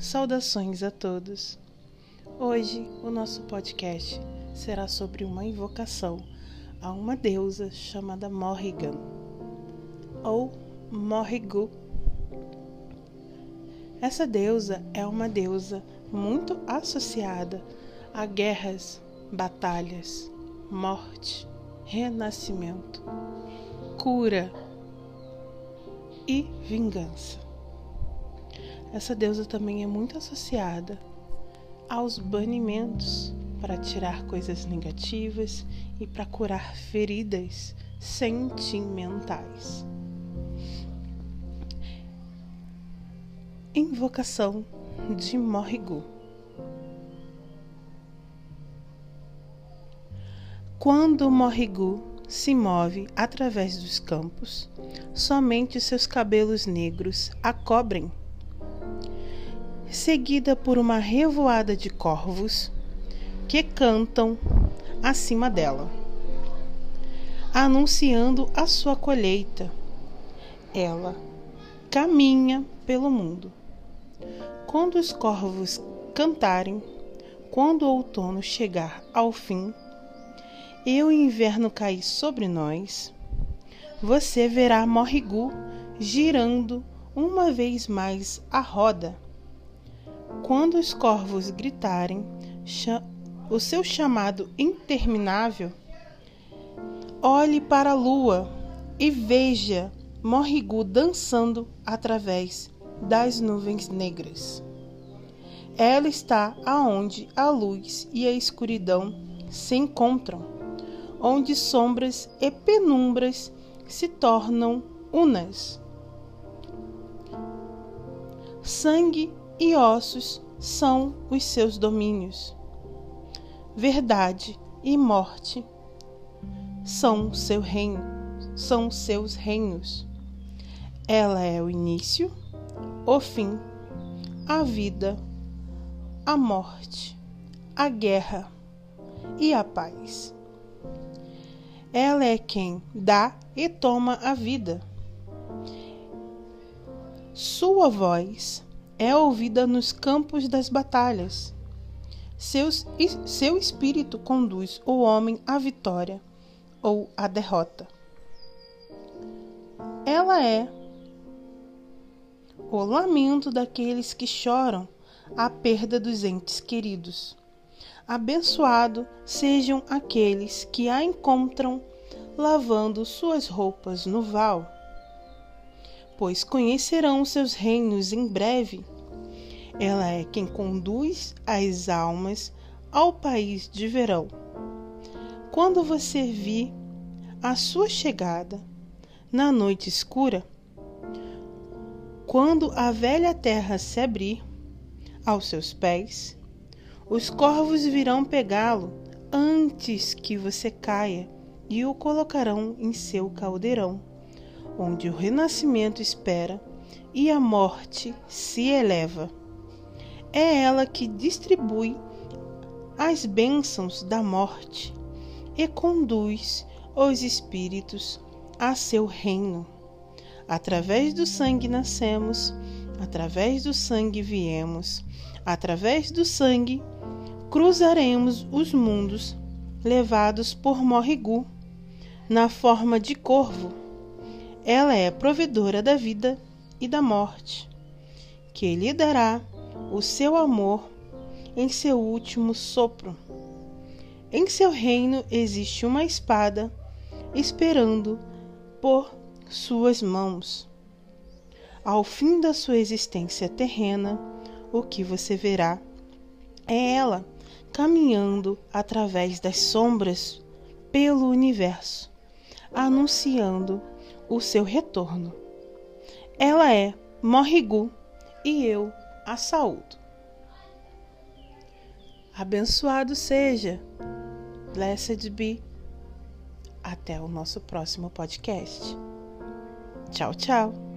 Saudações a todos. Hoje o nosso podcast será sobre uma invocação a uma deusa chamada Morrigan ou Morrigu. Essa deusa é uma deusa muito associada a guerras, batalhas, morte, renascimento, cura e vingança. Essa deusa também é muito associada aos banimentos para tirar coisas negativas e para curar feridas sentimentais. Invocação de Morrigu. Quando Morrigu se move através dos campos, somente seus cabelos negros a cobrem seguida por uma revoada de corvos que cantam acima dela, anunciando a sua colheita. Ela caminha pelo mundo. Quando os corvos cantarem, quando o outono chegar ao fim e o inverno cair sobre nós, você verá Morrigu girando uma vez mais a roda quando os corvos gritarem o seu chamado interminável, olhe para a lua e veja Morrigu dançando através das nuvens negras. Ela está aonde a luz e a escuridão se encontram, onde sombras e penumbras se tornam unas. Sangue e ossos são os seus domínios. Verdade e morte são seu reino, são seus reinos. Ela é o início, o fim, a vida, a morte, a guerra e a paz. Ela é quem dá e toma a vida. Sua voz é ouvida nos campos das batalhas. Seus, seu espírito conduz o homem à vitória ou à derrota. Ela é o lamento daqueles que choram a perda dos entes queridos. Abençoado sejam aqueles que a encontram lavando suas roupas no val pois conhecerão seus reinos em breve. Ela é quem conduz as almas ao país de verão. Quando você vir a sua chegada na noite escura, quando a velha terra se abrir aos seus pés, os corvos virão pegá-lo antes que você caia e o colocarão em seu caldeirão onde o renascimento espera e a morte se eleva. É ela que distribui as bênçãos da morte e conduz os espíritos a seu reino. Através do sangue nascemos, através do sangue viemos, através do sangue cruzaremos os mundos, levados por Morrigu, na forma de corvo ela é provedora da vida e da morte, que lhe dará o seu amor em seu último sopro. Em seu reino existe uma espada esperando por suas mãos. Ao fim da sua existência terrena, o que você verá é ela caminhando através das sombras pelo universo, anunciando o seu retorno. Ela é Morrigu e eu a saúdo. Abençoado seja. Blessed be. Até o nosso próximo podcast. Tchau, tchau.